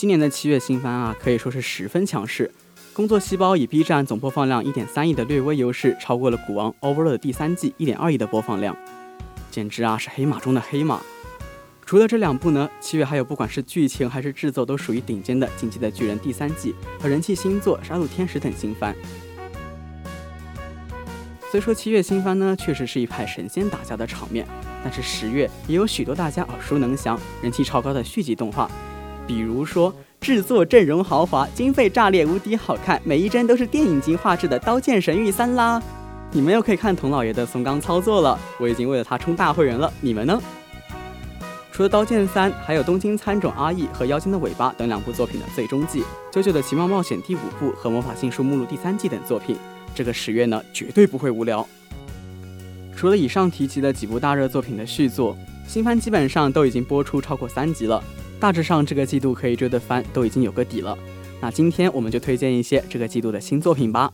今年的七月新番啊，可以说是十分强势。工作细胞以 B 站总播放量一点三亿的略微优势，超过了古王 Overlord 第三季一点二亿的播放量，简直啊是黑马中的黑马。除了这两部呢，七月还有不管是剧情还是制作都属于顶尖的《进击的巨人》第三季和人气新作《杀戮天使》等新番。虽说七月新番呢确实是一派神仙打架的场面，但是十月也有许多大家耳熟能详、人气超高的续集动画。比如说，制作阵容豪华、经费炸裂、无敌好看，每一帧都是电影级画质的《刀剑神域三》啦！你们又可以看童老爷的松冈操作了，我已经为了他充大会员了，你们呢？除了《刀剑三》，还有《东京参种阿义》和《妖精的尾巴》等两部作品的最终季，《九九的奇妙冒险》第五部和《魔法新书目录》第三季等作品，这个十月呢绝对不会无聊。除了以上提及的几部大热作品的续作，新番基本上都已经播出超过三集了。大致上，这个季度可以追的番都已经有个底了。那今天我们就推荐一些这个季度的新作品吧。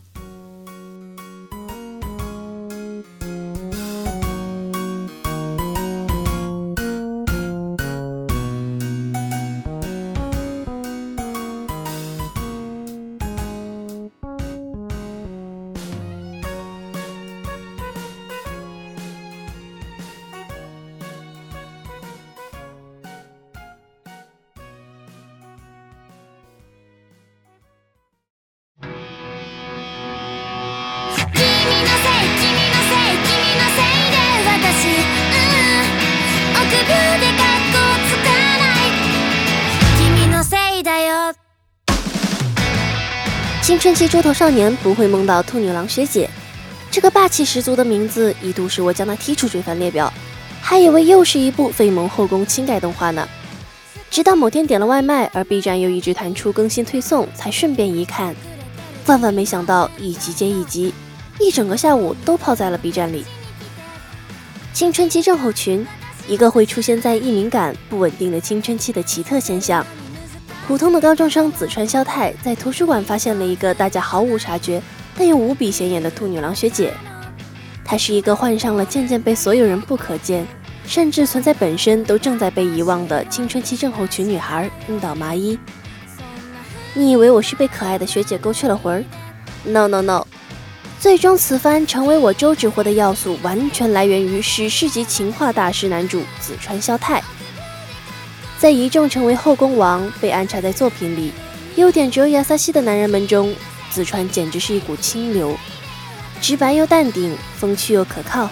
青春期猪头少年不会梦到兔女郎学姐，这个霸气十足的名字一度使我将它踢出追番列表，还以为又是一部非萌后宫轻改动画呢。直到某天点了外卖，而 B 站又一直弹出更新推送，才顺便一看，万万没想到一集接一集，一整个下午都泡在了 B 站里。青春期症候群，一个会出现在易敏感、不稳定的青春期的奇特现象。普通的高中生紫川萧太在图书馆发现了一个大家毫无察觉但又无比显眼的兔女郎学姐。她是一个患上了渐渐被所有人不可见，甚至存在本身都正在被遗忘的青春期症候群女孩樱岛麻衣。你以为我是被可爱的学姐勾去了魂儿？No No No！最终此番成为我周芷活的要素，完全来源于史诗级情话大师男主紫川萧太。在一众成为后宫王被安插在作品里，优点只有亚萨西的男人们中，紫川简直是一股清流，直白又淡定，风趣又可靠。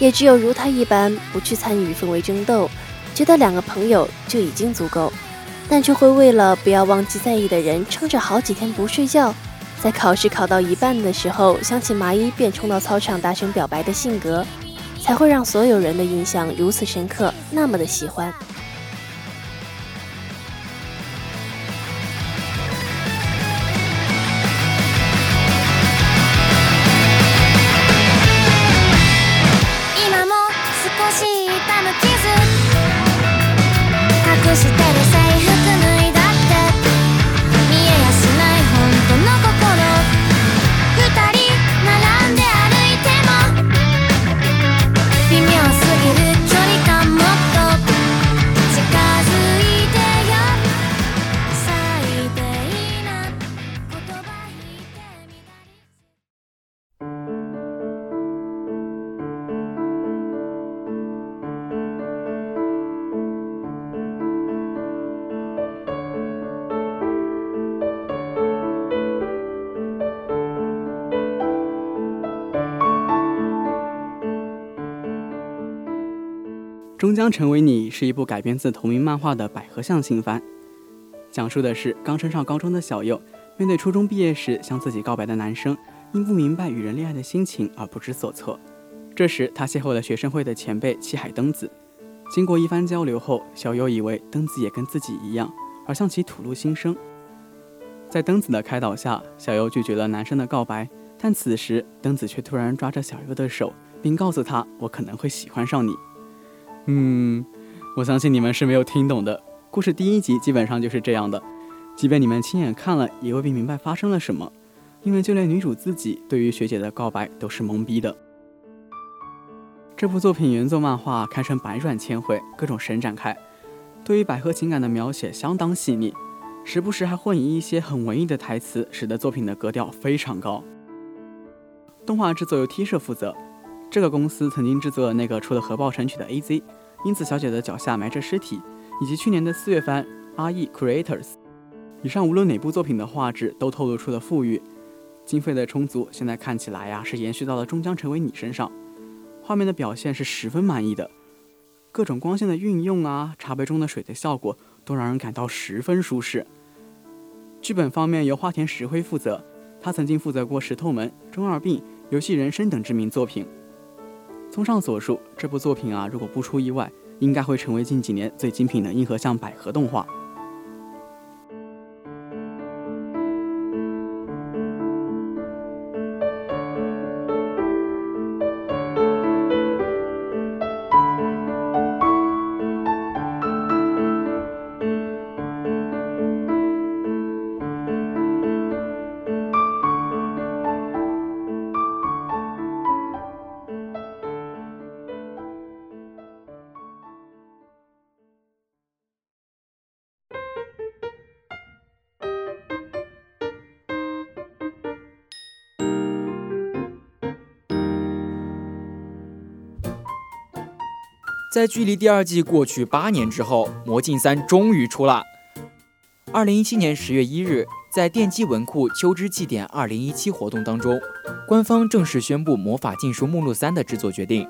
也只有如他一般不去参与氛围争斗，觉得两个朋友就已经足够，但却会为了不要忘记在意的人，撑着好几天不睡觉，在考试考到一半的时候想起麻衣便冲到操场大声表白的性格，才会让所有人的印象如此深刻，那么的喜欢。终将成为你是一部改编自同名漫画的百合向新番，讲述的是刚升上高中的小佑，面对初中毕业时向自己告白的男生，因不明白与人恋爱的心情而不知所措。这时他邂逅了学生会的前辈七海登子，经过一番交流后，小佑以为登子也跟自己一样，而向其吐露心声。在登子的开导下，小佑拒绝了男生的告白，但此时登子却突然抓着小佑的手，并告诉他：“我可能会喜欢上你。”嗯，我相信你们是没有听懂的。故事第一集基本上就是这样的，即便你们亲眼看了，也未必明白发生了什么，因为就连女主自己对于学姐的告白都是懵逼的。这部作品原作漫画堪称百转千回，各种神展开，对于百合情感的描写相当细腻，时不时还混以一些很文艺的台词，使得作品的格调非常高。动画制作由 T 社负责。这个公司曾经制作了那个出了核爆神曲的 A.Z，因此小姐的脚下埋着尸体，以及去年的四月番 R.E Creators。以上无论哪部作品的画质都透露出了富裕，经费的充足，现在看起来呀是延续到了终将成为你身上。画面的表现是十分满意的，各种光线的运用啊，茶杯中的水的效果都让人感到十分舒适。剧本方面由花田石灰负责，他曾经负责过《石头门》《中二病》《游戏人生》等知名作品。综上所述，这部作品啊，如果不出意外，应该会成为近几年最精品的硬核向百合动画。在距离第二季过去八年之后，《魔镜三》终于出了。二零一七年十月一日，在电击文库秋之祭典二零一七活动当中，官方正式宣布《魔法禁书目录三》的制作决定。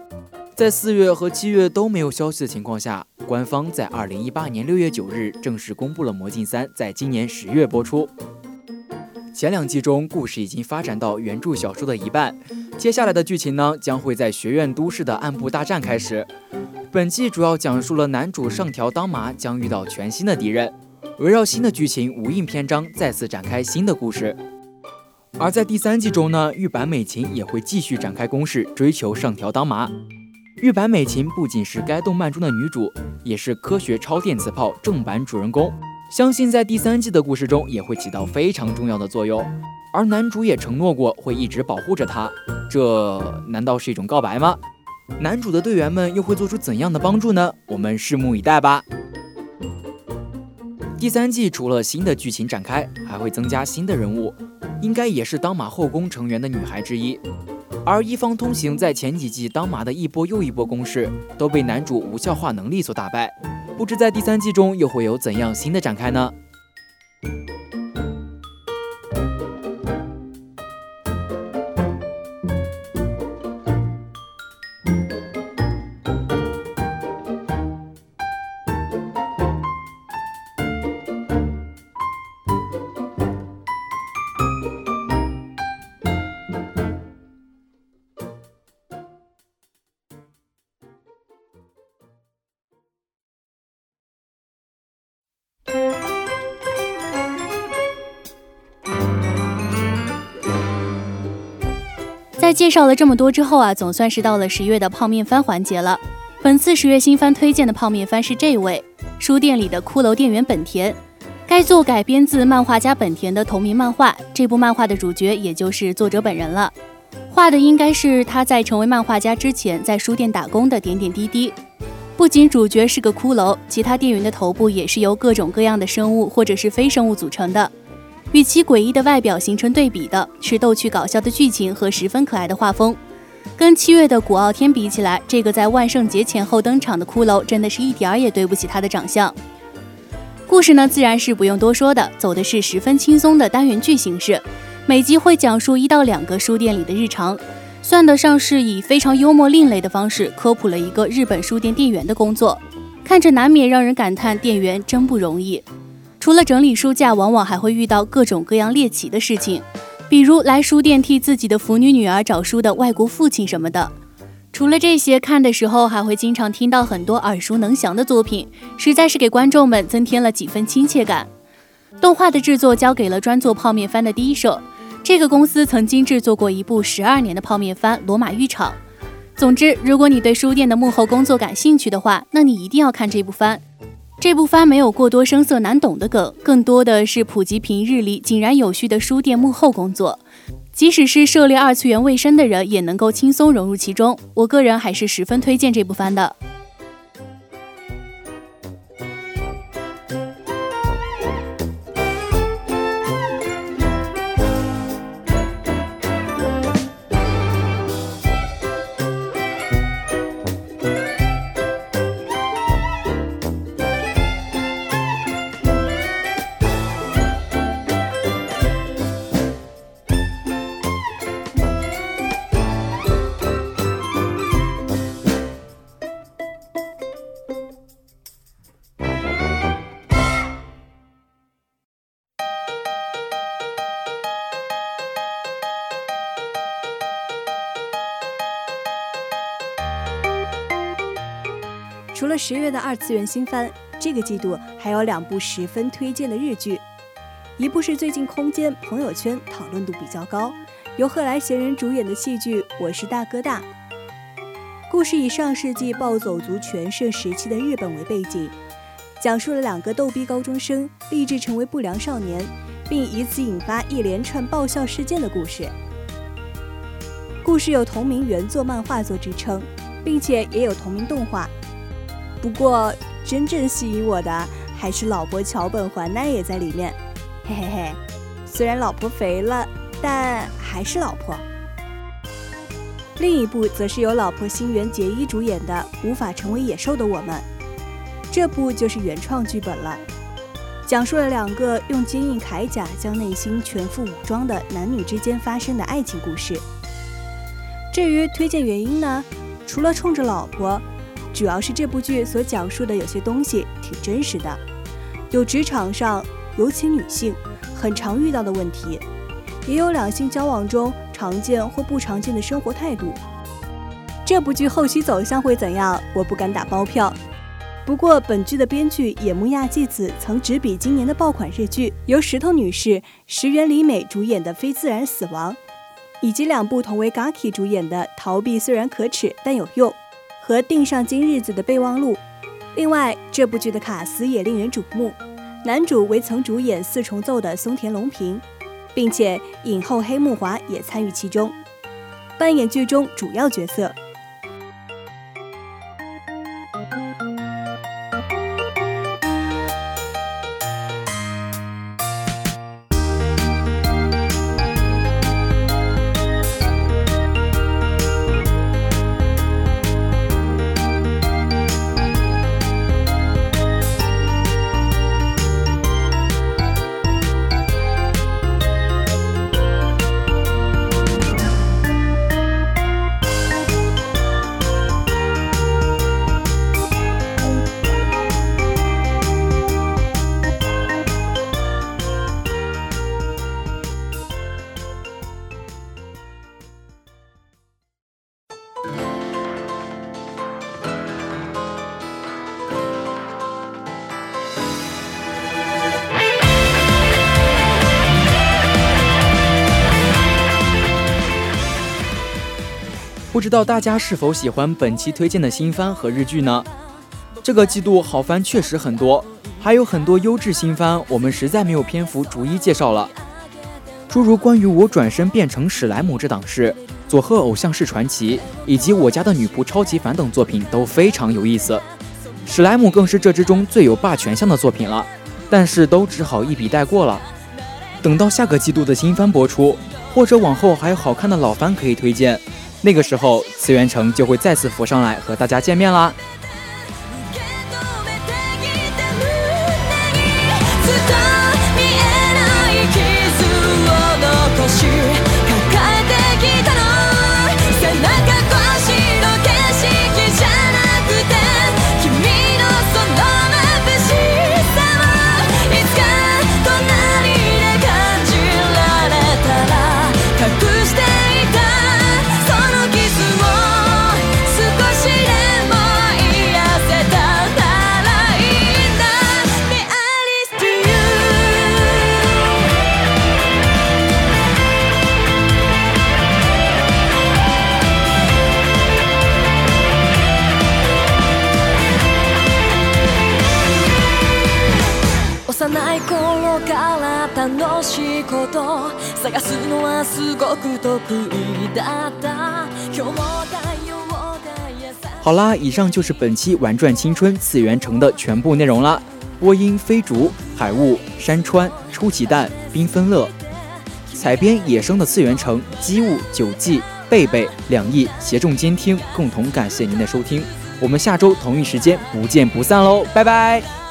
在四月和七月都没有消息的情况下，官方在二零一八年六月九日正式公布了《魔镜三》在今年十月播出。前两季中，故事已经发展到原著小说的一半，接下来的剧情呢，将会在学院都市的暗部大战开始。本季主要讲述了男主上条当麻将遇到全新的敌人，围绕新的剧情无印篇章再次展开新的故事。而在第三季中呢，玉坂美琴也会继续展开攻势，追求上条当麻。玉坂美琴不仅是该动漫中的女主，也是科学超电磁炮正版主人公，相信在第三季的故事中也会起到非常重要的作用。而男主也承诺过会一直保护着她，这难道是一种告白吗？男主的队员们又会做出怎样的帮助呢？我们拭目以待吧。第三季除了新的剧情展开，还会增加新的人物，应该也是当马后宫成员的女孩之一。而一方通行在前几季当马的一波又一波攻势，都被男主无效化能力所打败。不知在第三季中又会有怎样新的展开呢？在介绍了这么多之后啊，总算是到了十月的泡面番环节了。本次十月新番推荐的泡面番是这位书店里的骷髅店员本田。该作改编自漫画家本田的同名漫画，这部漫画的主角也就是作者本人了。画的应该是他在成为漫画家之前在书店打工的点点滴滴。不仅主角是个骷髅，其他店员的头部也是由各种各样的生物或者是非生物组成的。与其诡异的外表形成对比的是逗趣搞笑的剧情和十分可爱的画风。跟七月的古傲天比起来，这个在万圣节前后登场的骷髅真的是一点儿也对不起他的长相。故事呢，自然是不用多说的，走的是十分轻松的单元剧形式，每集会讲述一到两个书店里的日常，算得上是以非常幽默另类的方式科普了一个日本书店店员的工作，看着难免让人感叹店员真不容易。除了整理书架，往往还会遇到各种各样猎奇的事情，比如来书店替自己的腐女女儿找书的外国父亲什么的。除了这些，看的时候还会经常听到很多耳熟能详的作品，实在是给观众们增添了几分亲切感。动画的制作交给了专做泡面番的第一社，这个公司曾经制作过一部十二年的泡面番《罗马浴场》。总之，如果你对书店的幕后工作感兴趣的话，那你一定要看这部番。这部番没有过多声色难懂的梗，更多的是普及平日里井然有序的书店幕后工作。即使是涉猎二次元卫生的人，也能够轻松融入其中。我个人还是十分推荐这部番的。了十月的二次元新番，这个季度还有两部十分推荐的日剧，一部是最近空间朋友圈讨论度比较高，由贺来贤人主演的戏剧《我是大哥大》。故事以上世纪暴走族全盛时期的日本为背景，讲述了两个逗逼高中生立志成为不良少年，并以此引发一连串爆笑事件的故事。故事有同名原作漫画作支撑，并且也有同名动画。不过，真正吸引我的还是老婆桥本环奈也在里面，嘿嘿嘿。虽然老婆肥了，但还是老婆。另一部则是由老婆新垣结衣主演的《无法成为野兽的我们》，这部就是原创剧本了，讲述了两个用坚硬铠甲将内心全副武装的男女之间发生的爱情故事。至于推荐原因呢，除了冲着老婆。主要是这部剧所讲述的有些东西挺真实的，有职场上，尤其女性很常遇到的问题，也有两性交往中常见或不常见的生活态度。这部剧后期走向会怎样，我不敢打包票。不过本剧的编剧野木亚纪子曾执笔今年的爆款日剧，由石头女士、石原里美主演的《非自然死亡》，以及两部同为 Gaki 主演的《逃避虽然可耻但有用》。和定上今日子的备忘录。另外，这部剧的卡司也令人瞩目，男主为曾主演《四重奏》的松田龙平，并且影后黑木华也参与其中，扮演剧中主要角色。不知道大家是否喜欢本期推荐的新番和日剧呢？这个季度好番确实很多，还有很多优质新番，我们实在没有篇幅逐一介绍了。诸如关于我转身变成史莱姆这档事、佐贺偶像式传奇以及我家的女仆超级凡等作品都非常有意思。史莱姆更是这之中最有霸权相的作品了，但是都只好一笔带过了。等到下个季度的新番播出，或者往后还有好看的老番可以推荐，那个时候次元城就会再次浮上来和大家见面啦。好啦，以上就是本期《玩转青春次元城》的全部内容啦。播音：飞竹、海雾、山川、出奇蛋、缤纷乐；采编：野生的次元城、机务、九季、贝贝、两亿协众监听，共同感谢您的收听。我们下周同一时间不见不散喽，拜拜。